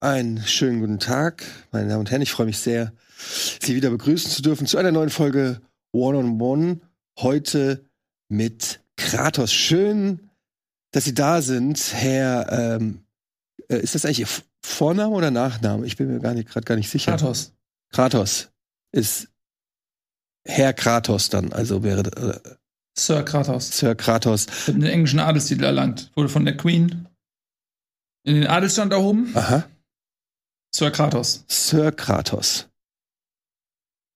Einen schönen guten Tag, meine Damen und Herren. Ich freue mich sehr, Sie wieder begrüßen zu dürfen zu einer neuen Folge One on One. Heute mit Kratos. Schön, dass Sie da sind, Herr. Ähm, äh, ist das eigentlich Ihr Vorname oder Nachname? Ich bin mir gerade gar nicht sicher. Kratos. Kratos ist Herr Kratos dann, also wäre äh, Sir Kratos. Sir Kratos. Hat einen englischen Adelstitel erlangt. Wurde von der Queen in den Adelstand erhoben. Aha. Sir Kratos. Sir Kratos.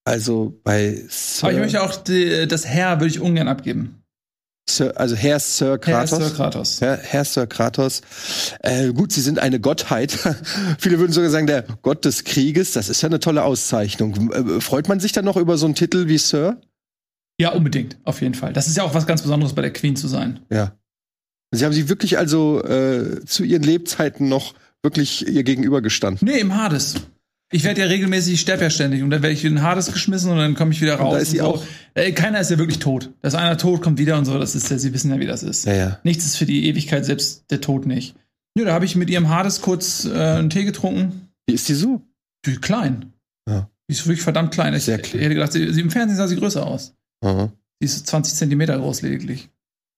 Also bei Sir, Aber ich möchte auch die, das Herr würde ich ungern abgeben. Sir, also Herr Sir Kratos. Herr Sir Kratos. Herr, Herr Sir Kratos. Äh, gut, Sie sind eine Gottheit. Viele würden sogar sagen, der Gott des Krieges. Das ist ja eine tolle Auszeichnung. Äh, freut man sich dann noch über so einen Titel wie Sir? Ja, unbedingt, auf jeden Fall. Das ist ja auch was ganz Besonderes bei der Queen zu sein. Ja. Sie haben sie wirklich also äh, zu ihren Lebzeiten noch wirklich ihr gegenüber gestanden. Nee, im Hades. Ich werde ja regelmäßig, ich sterbe ja ständig und dann werde ich in den Hades geschmissen und dann komme ich wieder raus. Und da ist sie so. auch. Ey, keiner ist ja wirklich tot. Dass einer tot kommt wieder und so, das ist ja, sie wissen ja, wie das ist. Ja, ja. Nichts ist für die Ewigkeit, selbst der Tod nicht. Nö, da habe ich mit ihrem Hades kurz äh, einen Tee getrunken. Wie ist die so? Die klein. Ja. Die ist wirklich verdammt klein. Ich, Sehr ich klein. hätte gedacht, sie, sie, im Fernsehen sah sie größer aus. Aha. Die ist 20 Zentimeter groß lediglich.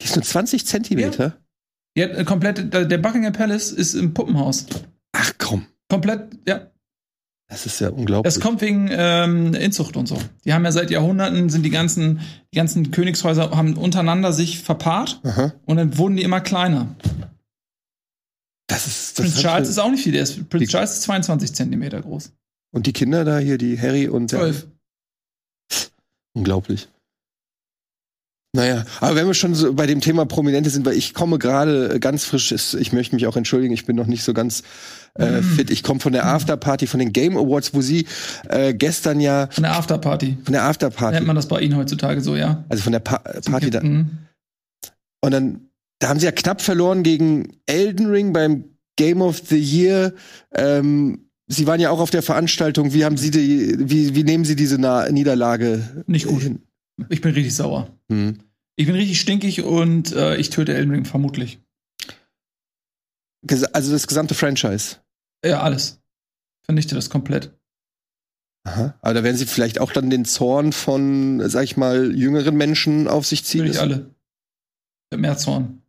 Die ist nur 20 Zentimeter? Die hat äh, komplett, der Buckingham Palace ist im Puppenhaus. Ach komm, Komplett, ja. das ist ja unglaublich. Das kommt wegen ähm, Inzucht und so. Die haben ja seit Jahrhunderten sind die ganzen, die ganzen Königshäuser haben untereinander sich verpaart Aha. und dann wurden die immer kleiner. Das ist, das Prinz Charles ist auch nicht viel, der ist, Prinz Charles ist 22 Zentimeter groß. Und die Kinder da hier, die Harry und der, 12. Unglaublich. Naja, aber wenn wir schon so bei dem Thema Prominente sind, weil ich komme gerade ganz frisch, ich möchte mich auch entschuldigen, ich bin noch nicht so ganz äh, Mm. fit. Ich komme von der Afterparty, von den Game Awards, wo sie äh, gestern ja Von der Afterparty. von der Afterparty, Nennt man das bei Ihnen heutzutage so, ja? also von der pa Party da, Mhm. und dann da haben sie ja knapp verloren gegen Elden Ring beim Game of the Year. Ähm, sie waren ja auch auf der Veranstaltung. Wie haben Sie die, wie, wie nehmen Sie diese Na Niederlage Nicht gut. hin? Ich bin richtig sauer. Hm. Ich bin richtig stinkig und äh, ich töte Elden Ring vermutlich. Also das gesamte Franchise. Ja, alles. Vernichte das komplett. Aha. Aber da werden sie vielleicht auch dann den Zorn von, sag ich mal, jüngeren Menschen auf sich ziehen. Ich alle. Mehr Zorn.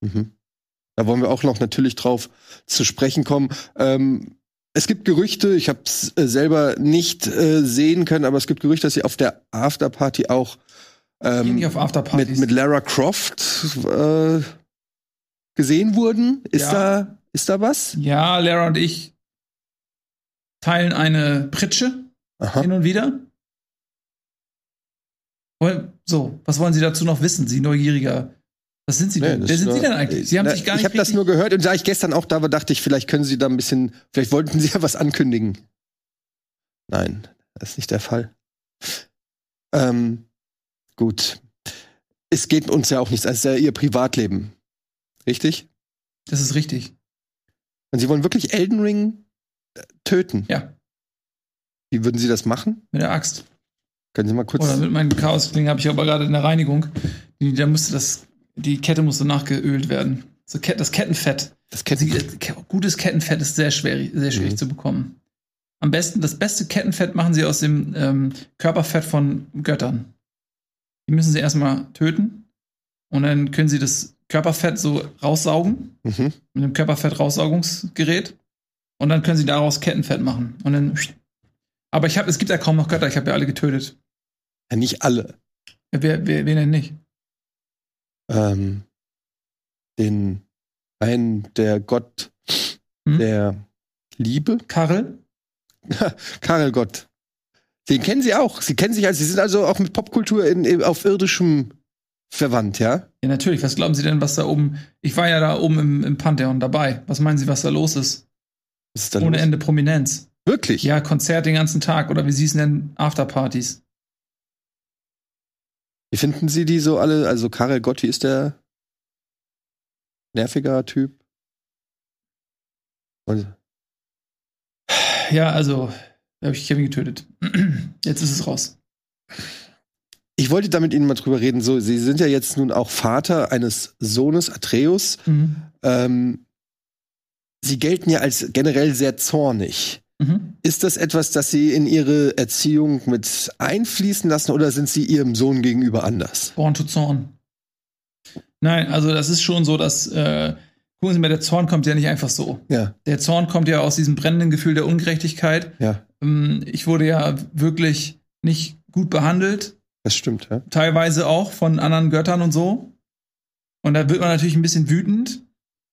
Mhm. Da wollen wir auch noch natürlich drauf zu sprechen kommen. Ähm, es gibt Gerüchte, ich habe es äh, selber nicht äh, sehen können, aber es gibt Gerüchte, dass sie auf der Afterparty auch ähm, mit, mit Lara Croft äh, gesehen wurden. Ist Ja. da ist da was? Ja, Lara und ich teilen eine Pritsche Aha. hin und wieder. So, was wollen Sie dazu noch wissen, Sie neugieriger? Was sind Sie Nee, denn? das Wer sind Sie nur- denn eigentlich? Sie haben Na, sich gar ich nicht habe das nur gehört und da ich gestern auch da war, dachte ich, vielleicht können Sie da ein bisschen, vielleicht wollten Sie ja was ankündigen. Nein, das ist nicht der Fall. Ähm, gut. Es geht uns ja auch nichts, es ist ja Ihr Privatleben. Richtig? Das ist richtig. Und Sie wollen wirklich Elden Ring äh, töten? Ja, Wie würden Sie das machen? mit der Axt. Können Sie mal kurz. Oder mit meinem Chaosklingen habe ich aber gerade in der Reinigung. Da musste das, die Kette musste nachgeölt werden. So das Kettenfett. das Sie, Ketten äh, gutes Kettenfett ist sehr schwierig, sehr schwierig Mhm. zu bekommen. Am besten, das beste Kettenfett machen sie aus dem ähm, Körperfett von Göttern. Die müssen sie erstmal töten und dann können sie das Körperfett so raussaugen mhm. mit einem Körperfett-Raussaugungsgerät und dann können sie daraus Kettenfett machen und dann. Aber ich habe, es gibt ja kaum noch Götter. Ich habe ja alle getötet. ja, nicht alle. Wer, wer, wen denn nicht? Ähm, den einen, der Gott Hm? der Liebe, Karel? Karel Gott. Den kennen Sie auch. Sie kennen sich also, Sie sind also auch mit Popkultur in, in, auf irdischem verwandt, ja? Ja, natürlich. Was glauben Sie denn, was da oben? Ich war ja da oben im, im Pantheon dabei. Was meinen Sie, was da los ist? Ist da Ohne los? Ende Prominenz. Wirklich? Ja, Konzert den ganzen Tag oder wie Sie es nennen, Afterpartys. Wie finden Sie die so alle? Also Karel Gott, wie ist der? Nerviger Typ? Und, Ja, also, habe ich Kevin getötet. Jetzt ist es raus. ich wollte da mit Ihnen mal drüber reden. So, Sie sind ja jetzt nun auch Vater eines Sohnes, Atreus. Mhm. Ähm, Sie gelten ja als generell sehr zornig. Mhm. Ist das etwas, das Sie in Ihre Erziehung mit einfließen lassen oder sind Sie Ihrem Sohn gegenüber anders? Born to Zorn. Nein, also das ist schon so, dass, äh, gucken Sie mal, der Zorn kommt ja nicht einfach so. Ja, Der Zorn kommt ja aus diesem brennenden Gefühl der Ungerechtigkeit. ja, Ähm, ich wurde ja wirklich nicht gut behandelt, das stimmt, ja. teilweise auch von anderen Göttern und so. Und da wird man natürlich ein bisschen wütend.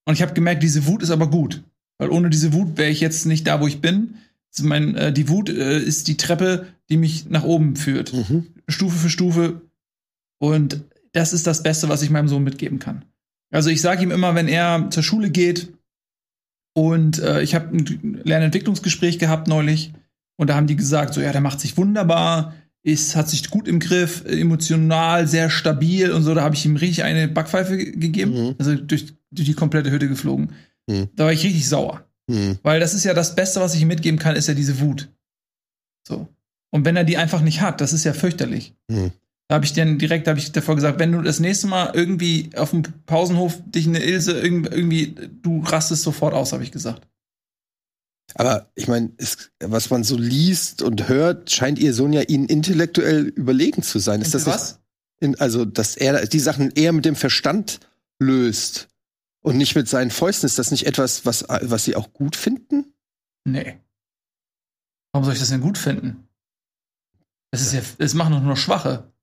Und ich habe gemerkt, diese Wut ist aber gut. Weil ohne diese Wut wäre ich jetzt nicht da, wo ich bin. Mein, äh, die Wut äh, ist die Treppe, die mich nach oben führt. Mhm. Stufe für Stufe. Und das ist das Beste, was ich meinem Sohn mitgeben kann. Also ich sage ihm immer, wenn er zur Schule geht und äh, ich habe ein Lernentwicklungsgespräch gehabt neulich und da haben die gesagt, so ja, der macht sich wunderbar, ist, hat sich gut im Griff, emotional sehr stabil und so. Da habe ich ihm richtig eine Backpfeife ge- gegeben, Mhm. also durch, durch die komplette Hütte geflogen. Mhm. Da war ich richtig sauer. Mhm. Weil das ist ja das Beste, was ich ihm mitgeben kann, ist ja diese Wut. So. Und wenn er die einfach nicht hat, das ist ja fürchterlich. Mhm. Da habe ich dann direkt, habe ich davor gesagt, wenn du das nächste Mal irgendwie auf dem Pausenhof dich eine Ilse irgend- irgendwie, du rastest sofort aus, habe ich gesagt. Aber ich meine, was man so liest und hört, scheint Ihr Sohn ja Ihnen intellektuell überlegen zu sein. Ist das nicht- was? In, also, dass er die Sachen eher mit dem Verstand löst und nicht mit seinen Fäusten. Ist das nicht etwas, was, was Sie auch gut finden? Nee. Warum soll ich das denn gut finden? Das ist ja, das machen doch nur Schwache.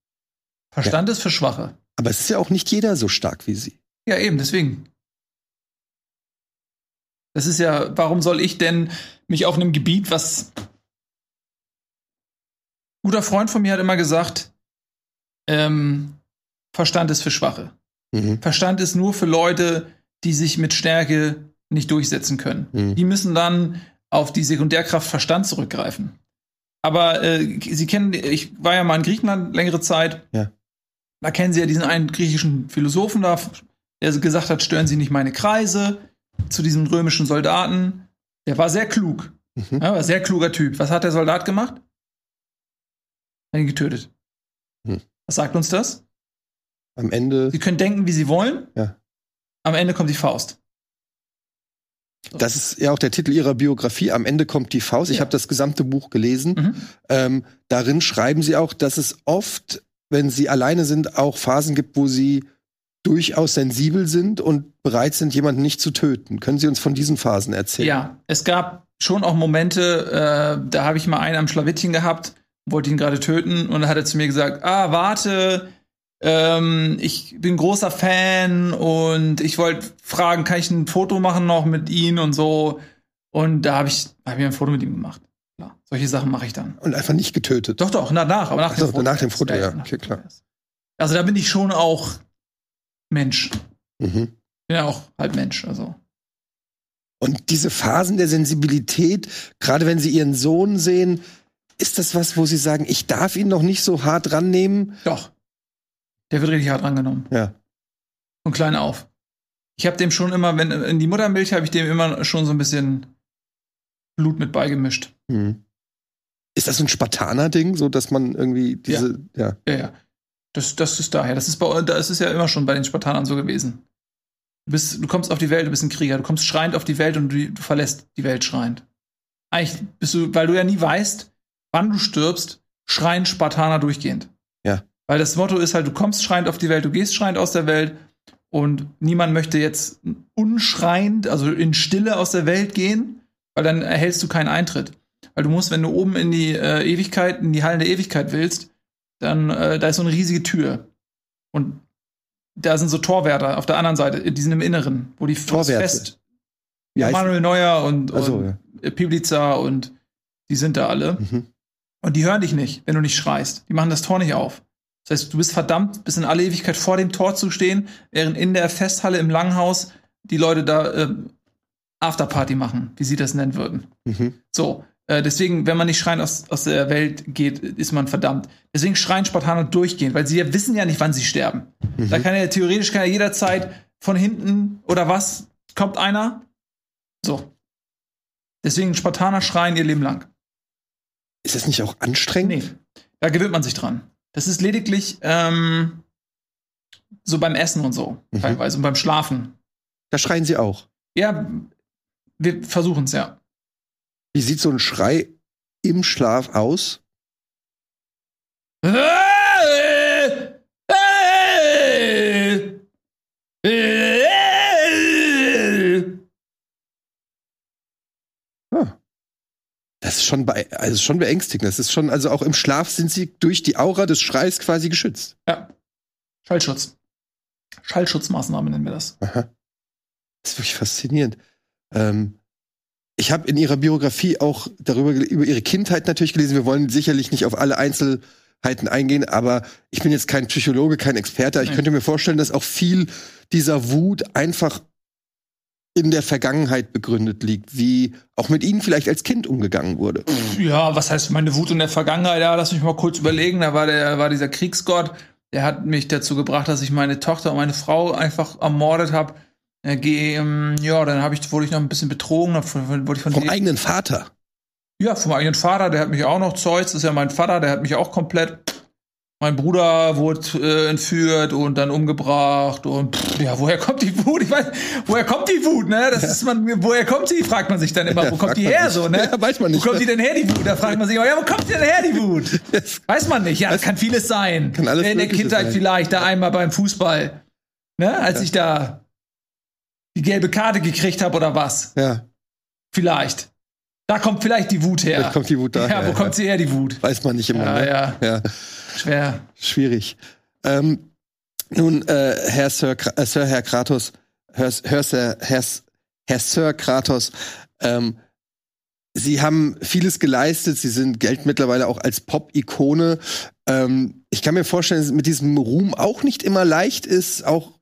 Verstand ist für Schwache. Aber es ist ja auch nicht jeder so stark wie Sie. Ja, eben, deswegen. Das ist ja, warum soll ich denn mich auf einem Gebiet, was. Ein guter Freund von mir hat immer gesagt, ähm, Verstand ist für Schwache. Mhm. Verstand ist nur für Leute, die sich mit Stärke nicht durchsetzen können. Mhm. Die müssen dann auf die Sekundärkraft Verstand zurückgreifen. Aber äh, Sie kennen, ich war ja mal in Griechenland längere Zeit. Ja. Da kennen Sie ja diesen einen griechischen Philosophen da, der gesagt hat, stören Sie nicht meine Kreise zu diesem römischen Soldaten. Der war sehr klug. Mhm. Ja, war ein sehr kluger Typ. Was hat der Soldat gemacht? Hat ihn getötet. Hm. Was sagt uns das? Am Ende, Sie können denken, wie Sie wollen. Ja. Am Ende kommt die Faust. das ist ja auch der Titel Ihrer Biografie. Am Ende kommt die Faust. Ich Ja. habe das gesamte Buch gelesen. Mhm. Ähm, darin schreiben Sie auch, dass es oft, wenn Sie alleine sind, auch Phasen gibt, wo Sie durchaus sensibel sind und bereit sind, jemanden nicht zu töten. Können Sie uns von diesen Phasen erzählen? Ja, es gab schon auch Momente, äh, da habe ich mal einen am Schlawittchen gehabt, wollte ihn gerade töten und dann hat er zu mir gesagt, ah, warte, ähm, ich bin großer Fan und ich wollte fragen, kann ich ein Foto machen noch mit ihm und so. Und da habe ich, hab ich mir ein Foto mit ihm gemacht. Klar, solche Sachen mache ich dann. Und einfach nicht getötet. Doch, doch, danach, aber nach Ach so, nach dem Foto, ja, okay, dem klar. Foto. Also da bin ich schon auch Mensch. Mhm. Bin ja auch halb Mensch, also. Und diese Phasen der Sensibilität, gerade wenn Sie Ihren Sohn sehen, ist das was, wo Sie sagen, ich darf ihn noch nicht so hart rannehmen? Doch. Der wird richtig hart angenommen. Ja. Von klein auf. Ich habe dem schon immer, wenn in die Muttermilch habe ich dem immer schon so ein bisschen Blut mit beigemischt. Mhm. Ist das so ein Spartaner-Ding, so dass man irgendwie diese, ja. Ja, ja. Das, das ist daher. Das ist bei das ist ja immer schon bei den Spartanern so gewesen. Du bist, du kommst auf die Welt, du bist ein Krieger, du kommst schreiend auf die Welt und du, du verlässt die Welt schreiend. Eigentlich bist du, weil du ja nie weißt, wann du stirbst, schreien Spartaner durchgehend. Ja. Weil das Motto ist halt, du kommst schreiend auf die Welt, du gehst schreiend aus der Welt und niemand möchte jetzt unschreiend, also in Stille aus der Welt gehen, weil dann erhältst du keinen Eintritt. Weil du musst, wenn du oben in die äh, Ewigkeit, in die Hallen der Ewigkeit willst, dann äh, da ist so eine riesige Tür. Und da sind so Torwärter auf der anderen Seite, die sind im Inneren, wo die Torwärter. fest. Heißt- Manuel Neuer und, so, und ja. äh, Piblica und die sind da alle. Mhm. Und die hören dich nicht, wenn du nicht schreist. Die machen das Tor nicht auf. Das heißt, du bist verdammt, bis in alle Ewigkeit vor dem Tor zu stehen, während in der Festhalle im Langhaus die Leute da äh, Afterparty machen, wie sie das nennen würden. Mhm. So, äh, deswegen, wenn man nicht schreien aus, aus der Welt geht, ist man verdammt. Deswegen schreien Spartaner durchgehend, weil sie ja wissen ja nicht, wann sie sterben. Da kann ja theoretisch kann ja jederzeit von hinten oder was kommt einer. So. Deswegen Spartaner schreien ihr Leben lang. Ist das nicht auch anstrengend? Nee, da gewöhnt man sich dran. Das ist lediglich ähm, so beim Essen und so, Mhm. teilweise und beim Schlafen. Da schreien Sie auch. Ja, Wir versuchen es, ja. Wie sieht so ein Schrei im Schlaf aus? Das ist schon, be also schon beängstigend. Das ist schon, also auch im Schlaf sind sie durch die Aura des Schreis quasi geschützt. Ja. Schallschutz. Schallschutzmaßnahme nennen wir das. Aha. Das ist wirklich faszinierend. Ähm, ich habe in ihrer Biografie auch darüber über ihre Kindheit natürlich gelesen. Wir wollen sicherlich nicht auf alle Einzelheiten eingehen, aber ich bin jetzt kein Psychologe, kein Experte. Ich Nee. könnte mir vorstellen, dass auch viel dieser Wut einfach in der Vergangenheit begründet liegt, wie auch mit ihnen vielleicht als Kind umgegangen wurde. Ja, was heißt meine Wut in der Vergangenheit? Ja, lass mich mal kurz überlegen. Da war der, war dieser Kriegsgott, der hat mich dazu gebracht, dass ich meine Tochter und meine Frau einfach ermordet habe. Äh, ähm, ja, dann hab ich, wurde ich noch ein bisschen betrogen, wurde ich von Vom eigenen Vater. Ja, vom eigenen Vater, der hat mich auch noch, Zeus, das ist ja mein Vater, der hat mich auch komplett. Mein Bruder wurde äh, entführt und dann umgebracht und pff, ja, woher kommt die Wut? Ich weiß, woher kommt die Wut, ne? Das ist man, woher kommt sie? Fragt man sich dann immer, Ja, wo kommt die her sich. so, ne? Ja, weiß man nicht, Wo kommt die denn her, die Wut? Da fragt man sich, immer, ja, wo kommt die denn her, die Wut? Weiß man nicht. Ja, das kann vieles sein. Kann alles In der Kindheit sein. vielleicht, da einmal beim Fußball, ne? Als ich da die gelbe Karte gekriegt habe oder was? Ja, Vielleicht. Da kommt vielleicht die Wut her. vielleicht kommt die Wut daher. ja, wo kommt sie her, die Wut? Weiß man nicht immer. Ja, ne? ja, ja. Schwer. Schwierig. Ähm, nun, äh, Herr Sir, äh, Sir Herr Kratos, Herr, Herr, Sir, Herr, Herr Sir Kratos, ähm, Sie haben vieles geleistet. Sie sind Geld mittlerweile auch als Pop-Ikone. Ähm, ich kann mir vorstellen, dass es mit diesem Ruhm auch nicht immer leicht ist, auch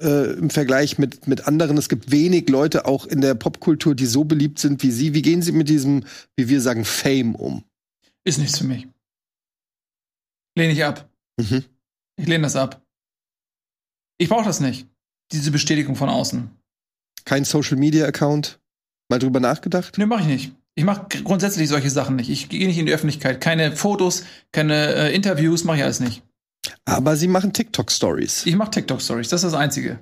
äh, im Vergleich mit, mit anderen. Es gibt wenig Leute auch in der Popkultur, die so beliebt sind wie Sie. Wie gehen Sie mit diesem, wie wir sagen, Fame um? Ist nichts für mich. Lehne ich ab. Mhm. Ich lehne das ab. Ich brauche das nicht. Diese Bestätigung von außen. Kein Social-Media-Account? Mal drüber nachgedacht? Ne, mache ich nicht. Ich mache grundsätzlich solche Sachen nicht. Ich gehe nicht in die Öffentlichkeit. Keine Fotos, keine äh, Interviews, mache ich alles nicht. Aber Sie machen TikTok-Stories. Ich mache TikTok-Stories, das ist das Einzige.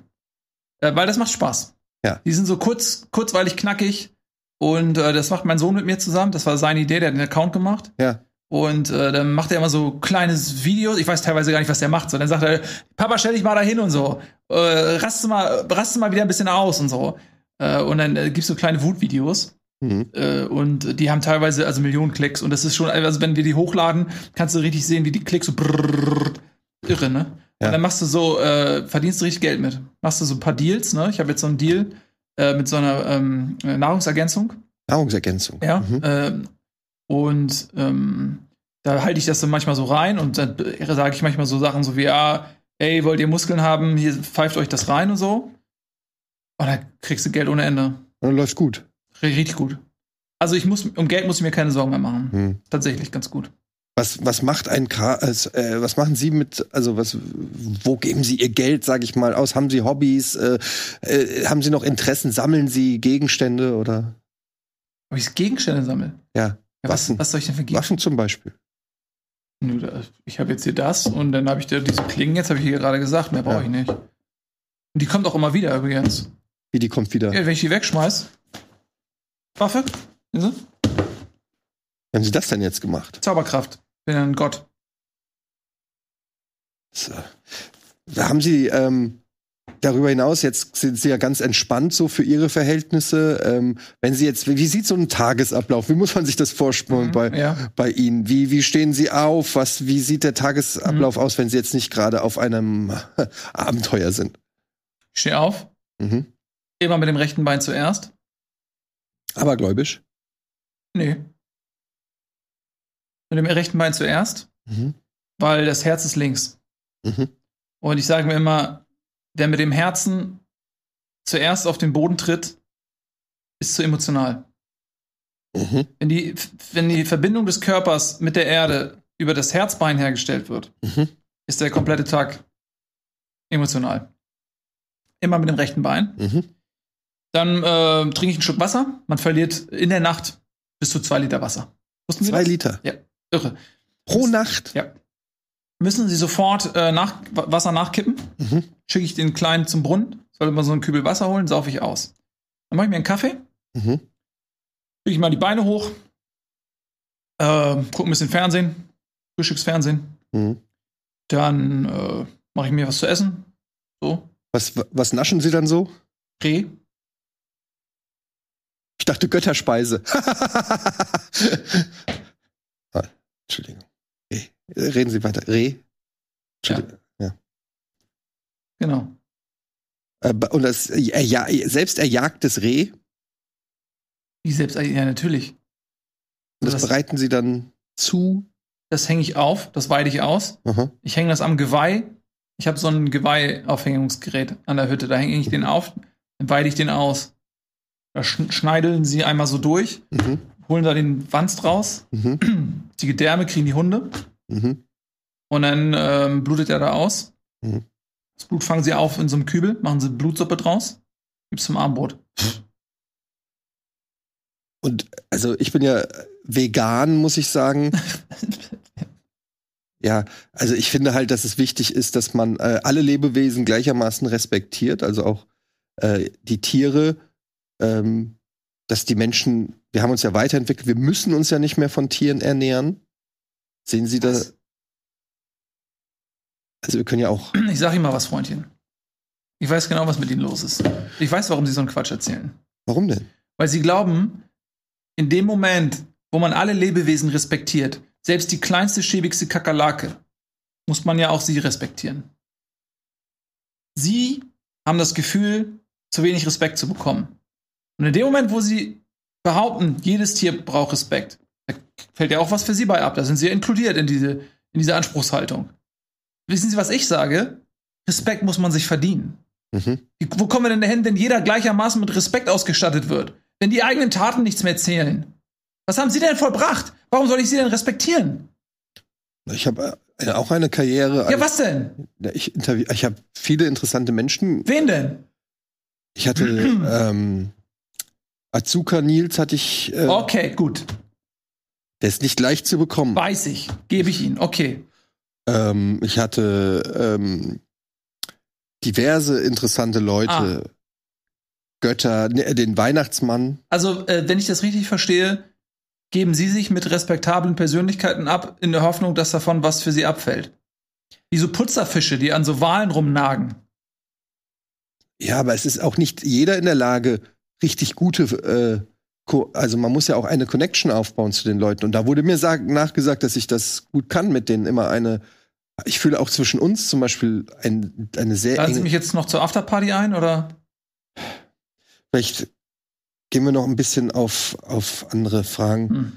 Äh, weil das macht Spaß. Ja. Die sind so kurz, kurzweilig knackig. Und äh, das macht mein Sohn mit mir zusammen. Das war seine Idee, der hat den Account gemacht. Ja. Und äh, dann macht er immer so kleines Videos. Ich weiß teilweise gar nicht, was der macht. So, dann sagt er, Papa, stell dich mal da hin und so. Äh, raste mal, raste mal wieder ein bisschen aus und so. Äh, und dann äh, gibt's so kleine Wutvideos. Mhm. Äh, und die haben teilweise also Millionen Klicks. Und das ist schon, also wenn wir die hochladen, kannst du richtig sehen, wie die Klicks so brrrr, irre, ne? Ja. Und dann machst du so, äh, verdienst du richtig Geld mit. Machst du so ein paar Deals, ne? Ich habe jetzt so einen Deal äh, mit so einer ähm, Nahrungsergänzung. Nahrungsergänzung. Ja. Mhm. Und ähm, da halte ich das dann manchmal so rein und dann sage ich manchmal so Sachen so wie, ja, ey, wollt ihr Muskeln haben, hier pfeift euch das rein und so. Und dann kriegst du Geld ohne Ende. Und dann läuft gut. Richtig gut. Also ich muss, um Geld muss ich mir keine Sorgen mehr machen. Mhm. Tatsächlich ganz gut. Was, was macht ein als, äh, was machen Sie mit, also was, wo geben Sie Ihr Geld, sage ich mal, aus? Haben Sie Hobbys? Äh, äh, haben Sie noch Interessen? Sammeln Sie Gegenstände oder Ob ich Gegenstände sammle? ja, Ja, was, was soll ich denn für Gegenstände? Waffen zum Beispiel? Ich habe jetzt hier das und dann habe ich da diese Klingen, jetzt habe ich hier gerade gesagt, mehr brauche Ja. ich nicht. Und die kommt auch immer wieder übrigens. Wie die kommt wieder. Ja, wenn ich die wegschmeiß. Waffe? Wie haben Sie das denn jetzt gemacht? Zauberkraft. Bin ein Gott. So. Da haben Sie ähm, darüber hinaus, jetzt sind Sie ja ganz entspannt so für Ihre Verhältnisse. Ähm, wenn Sie jetzt, wie sieht so ein Tagesablauf? Wie muss man sich das vorstellen Mhm, bei, ja. bei Ihnen? Wie, wie stehen Sie auf? Was, wie sieht der Tagesablauf Mhm. aus, wenn Sie jetzt nicht gerade auf einem Abenteuer sind? Ich stehe auf. Mhm. Immer mit dem rechten Bein zuerst. Aber gläubisch. Nee. Mit dem rechten Bein zuerst, Mhm. weil das Herz ist links. Mhm. Und ich sage mir immer, der mit dem Herzen zuerst auf den Boden tritt, ist zu emotional. Mhm. Wenn die, wenn die Verbindung des Körpers mit der Erde über das Herzbein hergestellt wird, Mhm. ist der komplette Tag emotional. Immer mit dem rechten Bein. Mhm. Dann äh, trinke ich einen Schluck Wasser. Man verliert in der Nacht bis zu zwei Liter Wasser. Wussten Sie Zwei das? Liter. Ja, irre. Pro Nacht. Ja. Müssen Sie sofort äh, nach, Wa- Wasser nachkippen. Mhm. Schicke ich den Kleinen zum Brunnen. Soll immer so einen Kübel Wasser holen, saufe ich aus. Dann mache ich mir einen Kaffee. Mhm. Kriege ich mal die Beine hoch, äh, gucke ein bisschen Fernsehen, Frühstücksfernsehen. Mhm. Dann äh, mache ich mir was zu essen. So, Was, was naschen Sie dann so? Reh. Ich dachte Götterspeise. ah, Entschuldigung. Äh, Reden Sie weiter. Reh. Entschuldigung. Ja. Genau. Äh, Und das ja, selbst erjagtes Reh, Wie selbst, ja, natürlich. und das Das- bereiten Sie dann zu. Das hänge ich auf, das weide ich aus. Aha. Ich hänge das am Geweih. Ich habe so ein Geweihaufhängungsgerät an der Hütte. Da hänge ich den auf, dann weide ich den aus. Da schn- schneideln sie einmal so durch, Mhm. holen da den Wanst raus. Mhm. Die Gedärme kriegen die Hunde. Mhm. Und dann ähm, blutet er da aus. Mhm. Das Blut fangen sie auf in so einem Kübel, machen sie Blutsuppe draus, gibt's zum Abendbrot. Und also ich bin ja vegan, muss ich sagen. Ja, also ich finde halt, dass es wichtig ist, dass man äh, alle Lebewesen gleichermaßen respektiert, also auch äh, die Tiere, ähm, dass die Menschen, wir haben uns ja weiterentwickelt, wir müssen uns ja nicht mehr von Tieren ernähren. Sehen Sie das? Was? Also wir können ja auch. Ich sag Ihnen mal was, Freundchen. Ich weiß genau, was mit Ihnen los ist. Ich weiß, warum Sie so einen Quatsch erzählen. Warum denn? Weil Sie glauben, in dem Moment, wo man alle Lebewesen respektiert, selbst die kleinste, schäbigste Kakerlake, muss man ja auch sie respektieren. Sie haben das Gefühl, zu wenig Respekt zu bekommen. Und in dem Moment, wo Sie behaupten, jedes Tier braucht Respekt, da fällt ja auch was für Sie bei ab. Da sind Sie ja inkludiert in diese, in diese Anspruchshaltung. Wissen Sie, was ich sage? Respekt muss man sich verdienen. Mhm. Wo kommen wir denn dahin, wenn jeder gleichermaßen mit Respekt ausgestattet wird? Wenn die eigenen Taten nichts mehr zählen? Was haben Sie denn vollbracht? Warum soll ich Sie denn respektieren? Ich habe äh, auch eine Karriere. Ja, was denn? Ich, ich habe viele interessante Menschen. Wen denn? Ich hatte ähm, Azuka Nils hatte ich. Äh, Okay, gut. Der ist nicht leicht zu bekommen. Weiß ich. Gebe ich Ihnen. Okay. Ähm, ich hatte ähm, diverse interessante Leute. Ah. Götter, ne, den Weihnachtsmann. Also, äh, wenn ich das richtig verstehe, geben Sie sich mit respektablen Persönlichkeiten ab, in der Hoffnung, dass davon was für Sie abfällt. Wie so Putzerfische, die an so Walen rumnagen. Ja, aber es ist auch nicht jeder in der Lage, richtig gute, äh, also man muss ja auch eine Connection aufbauen zu den Leuten. Und da wurde mir sag, nachgesagt, dass ich das gut kann, mit denen immer eine. Ich fühle auch zwischen uns zum Beispiel ein, eine sehr Laden Sie mich jetzt noch zur Afterparty ein, oder? Vielleicht gehen wir noch ein bisschen auf, auf andere Fragen. Hm.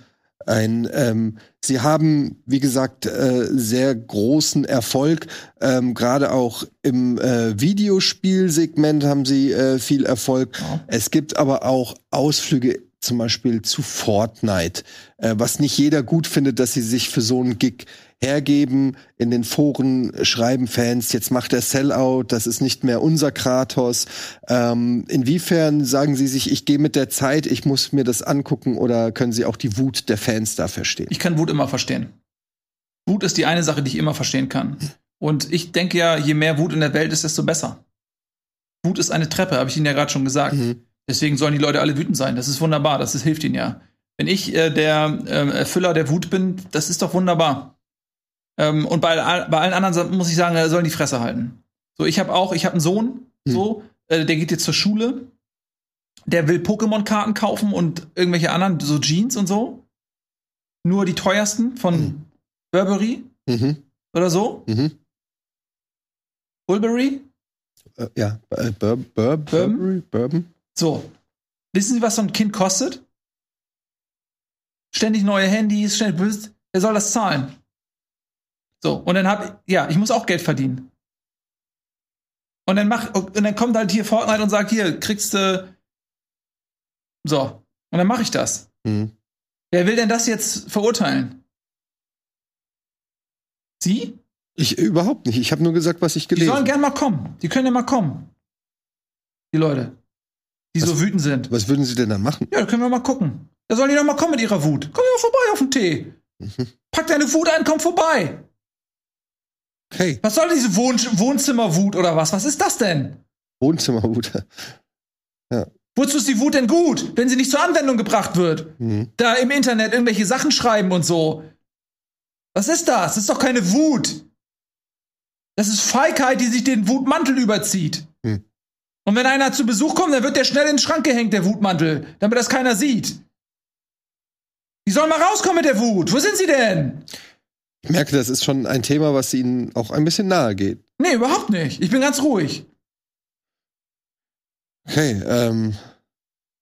ein. Ähm, sie haben, wie gesagt, äh, sehr großen Erfolg. Ähm, Gerade auch im äh, Videospielsegment haben sie äh, viel Erfolg. Ja. Es gibt aber auch Ausflüge zum Beispiel zu Fortnite, äh, was nicht jeder gut findet, dass sie sich für so einen Gig hergeben. In den Foren schreiben Fans, jetzt macht er Sellout, das ist nicht mehr unser Kratos. Ähm, inwiefern sagen sie sich, ich gehe mit der Zeit, ich muss mir das angucken oder können sie auch die Wut der Fans da verstehen? Ich kann Wut immer verstehen. Wut ist die eine Sache, die ich immer verstehen kann. Und ich denke ja, je mehr Wut in der Welt ist, desto besser. Wut ist eine Treppe, habe ich Ihnen ja gerade schon gesagt. Mhm. Deswegen sollen die Leute alle wütend sein. Das ist wunderbar, das ist, hilft ihnen ja. Wenn ich äh, der äh, Erfüller der Wut bin, das ist doch wunderbar. Ähm, und bei, bei allen anderen muss ich sagen, äh, sollen die Fresse halten. So, ich habe auch, ich habe einen Sohn, Hm. so, äh, der geht jetzt zur Schule, der will Pokémon-Karten kaufen und irgendwelche anderen, so Jeans und so. Nur die teuersten von Hm. Burberry Mhm. oder so. Mhm. Bulberry. Äh, ja, äh, Bur Bur Burberry? Bourbon? So. Wissen Sie, was so ein Kind kostet? Ständig neue Handys, ständig. Wer soll das zahlen? So, und dann hab ja, ich muss auch Geld verdienen. Und dann mach, und dann kommt halt hier Fortnite und sagt, hier, kriegst du. so. Und dann mache ich das. Mhm. Wer will denn das jetzt verurteilen? Sie? Ich überhaupt nicht. Ich habe nur gesagt, was ich Die gelesen sollen gern mal kommen. Die können ja mal kommen. Die Leute. Die so Was- wütend sind. Was würden Sie denn dann machen? Ja, da können wir mal gucken. Da sollen die doch mal kommen mit ihrer Wut. Komm doch vorbei auf den Tee. Mhm. Pack deine Wut ein, komm vorbei. Okay, Was soll diese Wohn Wohnzimmerwut oder was? Was ist das denn? Wohnzimmerwut. Ja. Wozu ist die Wut denn gut, wenn sie nicht zur Anwendung gebracht wird? Mhm. Da im Internet irgendwelche Sachen schreiben und so. Was ist das? Das ist doch keine Wut. Das ist Feigheit, die sich den Wutmantel überzieht. Und wenn einer zu Besuch kommt, dann wird der schnell in den Schrank gehängt, der Wutmantel, damit das keiner sieht. Die sollen mal rauskommen mit der Wut. Wo sind sie denn? Ich merke, das ist schon ein Thema, was Ihnen auch ein bisschen nahe geht. Nee, überhaupt nicht. Ich bin ganz ruhig. Okay, ähm,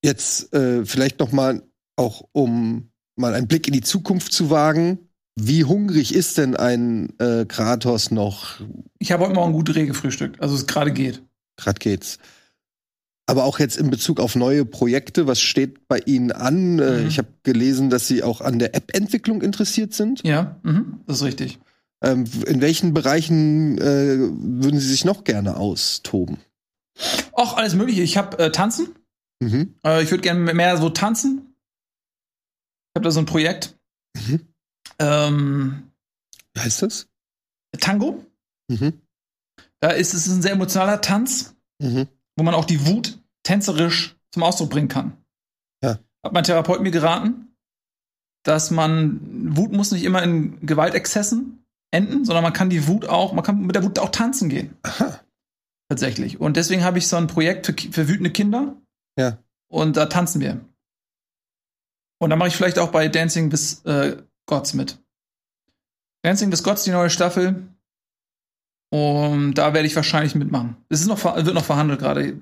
jetzt äh, vielleicht noch mal auch um mal einen Blick in die Zukunft zu wagen. Wie hungrig ist denn ein äh, Kratos noch? Ich habe heute Morgen gute Reh gefrühstückt, also es gerade geht. Grad geht's. Aber auch jetzt in Bezug auf neue Projekte, was steht bei Ihnen an? Äh, Mhm. ich habe gelesen, dass Sie auch an der App-Entwicklung interessiert sind. Ja, mhm, das ist richtig. Ähm, in welchen Bereichen äh, würden Sie sich noch gerne austoben? Auch alles Mögliche. Ich habe äh, Tanzen. Mhm. Äh, ich würde gerne mehr so tanzen. Ich habe da so ein Projekt. Mhm. Ähm, Wie heißt das? Tango. Mhm. Da ist es ein sehr emotionaler Tanz, Mhm. wo man auch die Wut tänzerisch zum Ausdruck bringen kann. Ja. Hat mein Therapeut mir geraten, dass man Wut muss nicht immer in Gewaltexzessen enden, sondern man kann die Wut auch, man kann mit der Wut auch tanzen gehen. Aha. Tatsächlich. Und deswegen habe ich so ein Projekt für, für wütende Kinder. Ja. Und da tanzen wir. Und da mache ich vielleicht auch bei Dancing with äh, Gods mit. Dancing with Gods, die neue Staffel. Und da werde ich wahrscheinlich mitmachen. Es ist noch, wird noch verhandelt gerade.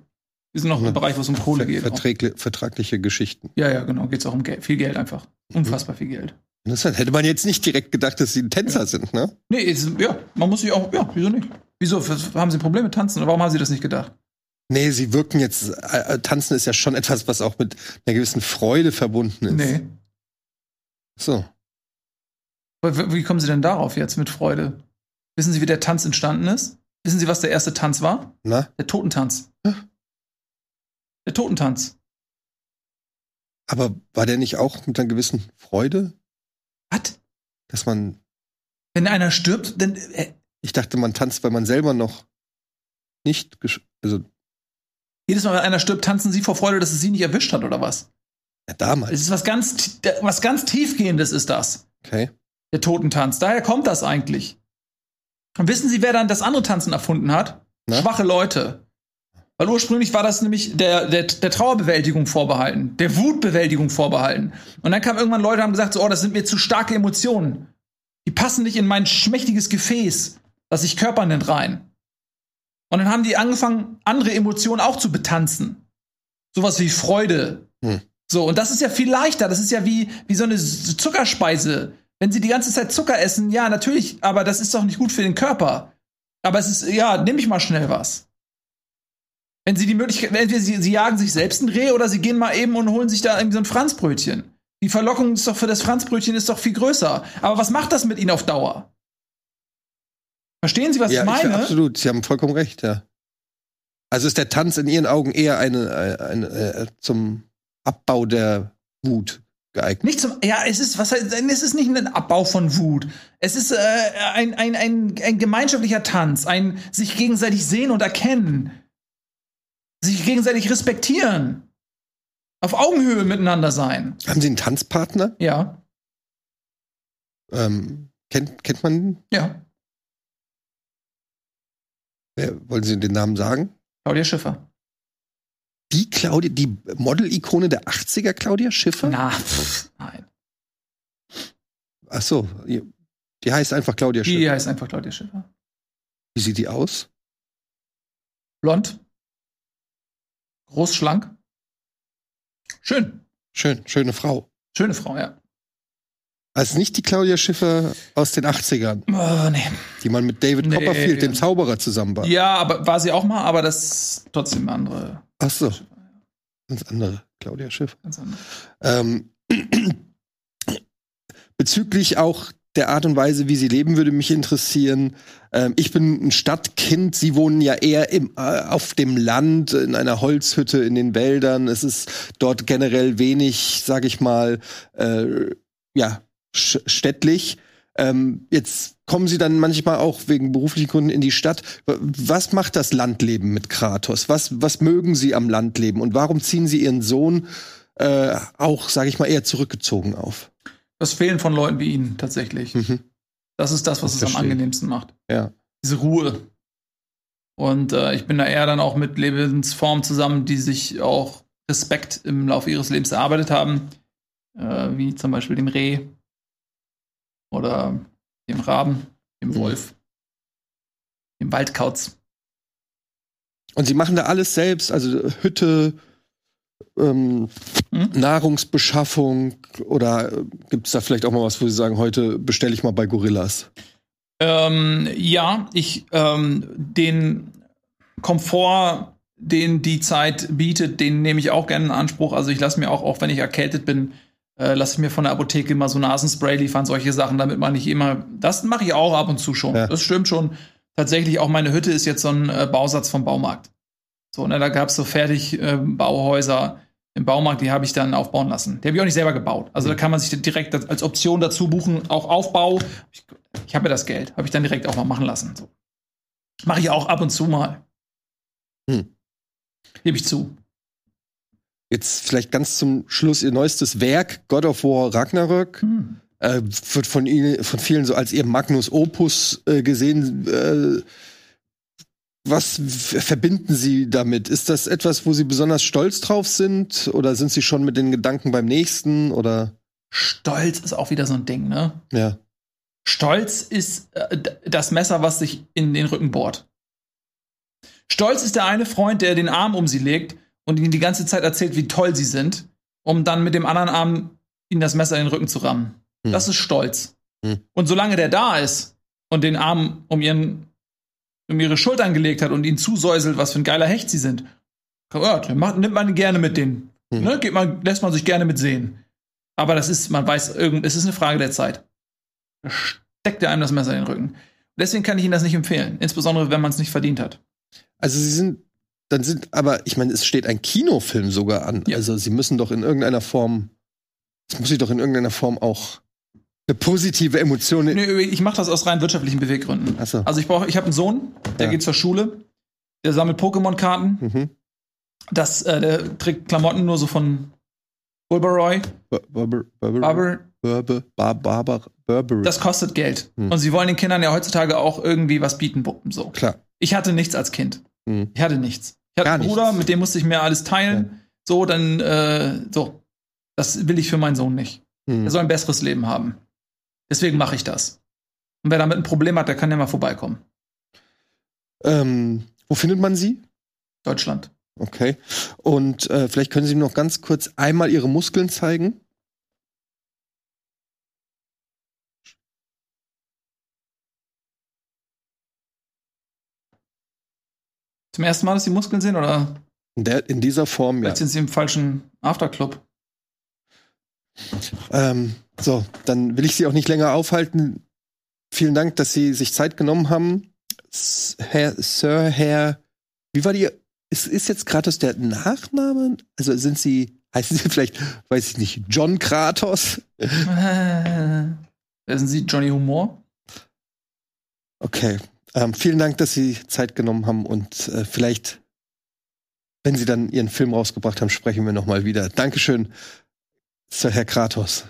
Wir sind noch Ja. im Bereich, wo es um Kohle geht. auch. Verträgli vertragliche Geschichten. Ja, ja, genau. Geht es auch um Geld. Viel Geld einfach. Unfassbar viel Geld. Interessant. Hätte man jetzt nicht direkt gedacht, dass Sie ein Tänzer sind, ne? Nee, es, ja, man muss sich auch, ja, wieso nicht? Wieso? Haben Sie ein Problem mit Tanzen? Oder warum haben Sie das nicht gedacht? Nee, Sie wirken jetzt, äh, äh, Tanzen ist ja schon etwas, was auch mit einer gewissen Freude verbunden ist. Nee. So. Wie kommen Sie denn darauf jetzt mit Freude? Wissen Sie, wie der Tanz entstanden ist? Wissen Sie, was der erste Tanz war? Na? Der Totentanz. Hä? Der Totentanz. Aber war der nicht auch mit einer gewissen Freude, Was? dass man, Wenn einer stirbt, dann. Äh, ich dachte, man tanzt, weil man selber noch nicht, also, jedes Mal, wenn einer stirbt, tanzen Sie vor Freude, dass es Sie nicht erwischt hat, oder was? ja, damals. Es ist was ganz, was ganz Tiefgehendes, ist das. Okay. Der Totentanz. Daher kommt das eigentlich. Und wissen Sie, wer dann das andere Tanzen erfunden hat? Na? Schwache Leute. Weil ursprünglich war das nämlich der, der, der Trauerbewältigung vorbehalten, der Wutbewältigung vorbehalten. Und dann kamen irgendwann Leute und haben gesagt, so, oh, das sind mir zu starke Emotionen. Die passen nicht in mein schmächtiges Gefäß, das sich Körper nennt, rein. Und dann haben die angefangen, andere Emotionen auch zu betanzen. Sowas wie Freude. Hm. So, und das ist ja viel leichter. Das ist ja wie, wie so eine Zuckerspeise. Wenn sie die ganze Zeit Zucker essen, ja, natürlich, aber das ist doch nicht gut für den Körper. Aber es ist, ja, nehme ich mal schnell was. Wenn sie die Möglichkeit, entweder sie, sie jagen sich selbst ein Reh oder sie gehen mal eben und holen sich da irgendwie so ein Franzbrötchen. Die Verlockung ist doch für das Franzbrötchen ist doch viel größer. Aber was macht das mit ihnen auf Dauer? Verstehen Sie, was ja, ich meine? absolut. Sie haben vollkommen recht, ja. Also ist der Tanz in Ihren Augen eher eine, äh, eine äh, zum Abbau der Wut geeignet. Nicht zum, ja, es ist, was heißt, es ist nicht ein Abbau von Wut. Es ist äh, ein, ein, ein, ein gemeinschaftlicher Tanz, ein sich gegenseitig sehen und erkennen, sich gegenseitig respektieren, auf Augenhöhe miteinander sein. Haben Sie einen Tanzpartner? Ja, Ähm, kennt, kennt man, ja, wer, wollen Sie den Namen sagen? Claudia Schiffer. Die Claudia, die Model-Ikone der 80er Claudia Schiffer? Na, pff, nein. Ach so, die die heißt einfach Claudia Schiffer. Die heißt einfach Claudia Schiffer. Wie sieht die aus? Blond, groß, schlank, schön, Schön, schöne Frau. schöne Frau, ja. Also nicht die Claudia Schiffer aus den 80ern, Oh, nee. die man mit David Nee. Copperfield, dem Zauberer, zusammen war. Ja, aber war sie auch mal, aber das ist trotzdem eine andere. Ach so, ganz andere Claudia Schiffer. ganz andere. Ähm, bezüglich auch der Art und Weise, wie sie leben, würde mich interessieren. Ähm, ich bin ein Stadtkind. Sie wohnen ja eher im, äh, auf dem Land, in einer Holzhütte in den Wäldern. Es ist dort generell wenig, sag ich mal, äh, ja, städtlich. Ähm, jetzt kommen sie dann manchmal auch wegen beruflichen Gründen in die Stadt. Was macht das Landleben mit Kratos? Was, was mögen sie am Landleben? Und warum ziehen sie ihren Sohn äh, auch, sage ich mal, eher zurückgezogen auf? Das Fehlen von Leuten wie Ihnen tatsächlich. Mhm. Das ist das, was das es am angenehmsten macht. Ja. Diese Ruhe. Und äh, ich bin da eher dann auch mit Lebensformen zusammen, die sich auch Respekt im Laufe ihres Lebens erarbeitet haben, äh, wie zum Beispiel dem Reh oder dem Raben, dem mhm. Wolf, mhm. dem Waldkauz. Und sie machen da alles selbst, also Hütte, ähm, mhm. Nahrungsbeschaffung oder äh, gibt es da vielleicht auch mal was, wo sie sagen, heute bestelle ich mal bei Gorillas? Ähm, ja, ich ähm, den Komfort, den die Zeit bietet, den nehme ich auch gerne in Anspruch. Also ich lasse mir auch, auch wenn ich erkältet bin, äh, lasse ich mir von der Apotheke immer so Nasenspray liefern, solche Sachen, damit man nicht immer. Das mache ich auch ab und zu schon. Ja. Das stimmt schon. Tatsächlich auch meine Hütte ist jetzt so ein äh, Bausatz vom Baumarkt. So, ne, da gab es so fertig äh, Bauhäuser im Baumarkt, die habe ich dann aufbauen lassen. Die habe ich auch nicht selber gebaut. Also mhm. da kann man sich direkt als Option dazu buchen, auch Aufbau. Ich, ich habe ja das Geld, habe ich dann direkt auch mal machen lassen. So. Mache ich auch ab und zu mal. Hm. Gebe ich zu. Jetzt vielleicht ganz zum Schluss ihr neuestes Werk, God of War Ragnarök. Hm. Äh, wird von, ihnen, von vielen so als ihr Magnus Opus äh, gesehen. Äh, was verbinden Sie damit? Ist das etwas, wo Sie besonders stolz drauf sind? Oder sind Sie schon mit den Gedanken beim nächsten? Oder? Stolz ist auch wieder so ein Ding, ne? Ja. Stolz ist äh, das Messer, was sich in den Rücken bohrt. Stolz ist der eine Freund, der den Arm um sie legt und ihnen die ganze Zeit erzählt, wie toll sie sind, um dann mit dem anderen Arm ihnen das Messer in den Rücken zu rammen. Hm. Das ist Stolz. Hm. Und solange der da ist und den Arm um ihren um ihre Schultern gelegt hat und ihnen zusäuselt, was für ein geiler Hecht sie sind, ja, nimmt man gerne mit denen. Hm. Ne? Geht man, lässt man sich gerne mit sehen. Aber das ist, man weiß, es ist eine Frage der Zeit. Da steckt er einem das Messer in den Rücken. Deswegen kann ich Ihnen das nicht empfehlen. Insbesondere, wenn man es nicht verdient hat. Also sie sind, dann sind, aber ich meine, es steht ein Kinofilm sogar an. Ja. Also sie müssen doch in irgendeiner Form, es muss sich doch in irgendeiner Form auch eine positive Emotion. Nee, ich mache das aus rein wirtschaftlichen Beweggründen. Ach so. Also ich brauche, ich habe einen Sohn, der ja. geht zur Schule, der sammelt Pokémon-Karten. Mhm. Das, äh, der trägt Klamotten nur so von Bulbaroy. Burberry. Das kostet Geld. Hm. Und sie wollen den Kindern ja heutzutage auch irgendwie was bieten. So. Klar. Ich hatte nichts als Kind. Mhm. Ich hatte nichts. Ich hatte einen Bruder, nichts. mit dem musste ich mir alles teilen. Ja. So, dann, äh, so. Das will ich für meinen Sohn nicht. Mhm. Er soll ein besseres Leben haben. Deswegen mache ich das. Und wer damit ein Problem hat, der kann ja mal vorbeikommen. Ähm, wo findet man sie? Deutschland. Okay. Und äh, vielleicht können Sie noch ganz kurz einmal Ihre Muskeln zeigen. Zum ersten Mal, dass sie Muskeln sehen, oder? In, der, in dieser Form, Vielleicht ja. sind sie im falschen Afterclub. Ähm, so, dann will ich Sie auch nicht länger aufhalten. Vielen Dank, dass Sie sich Zeit genommen haben. Herr, Sir, Herr, wie war die, ist, ist jetzt Kratos der Nachname? Also sind Sie, heißen Sie vielleicht, weiß ich nicht, John Kratos? Äh, sind Sie Johnny Humor? Okay, ähm, vielen Dank, dass Sie Zeit genommen haben und äh, vielleicht, wenn Sie dann Ihren Film rausgebracht haben, sprechen wir noch mal wieder. Dankeschön, Sir Herr Kratos.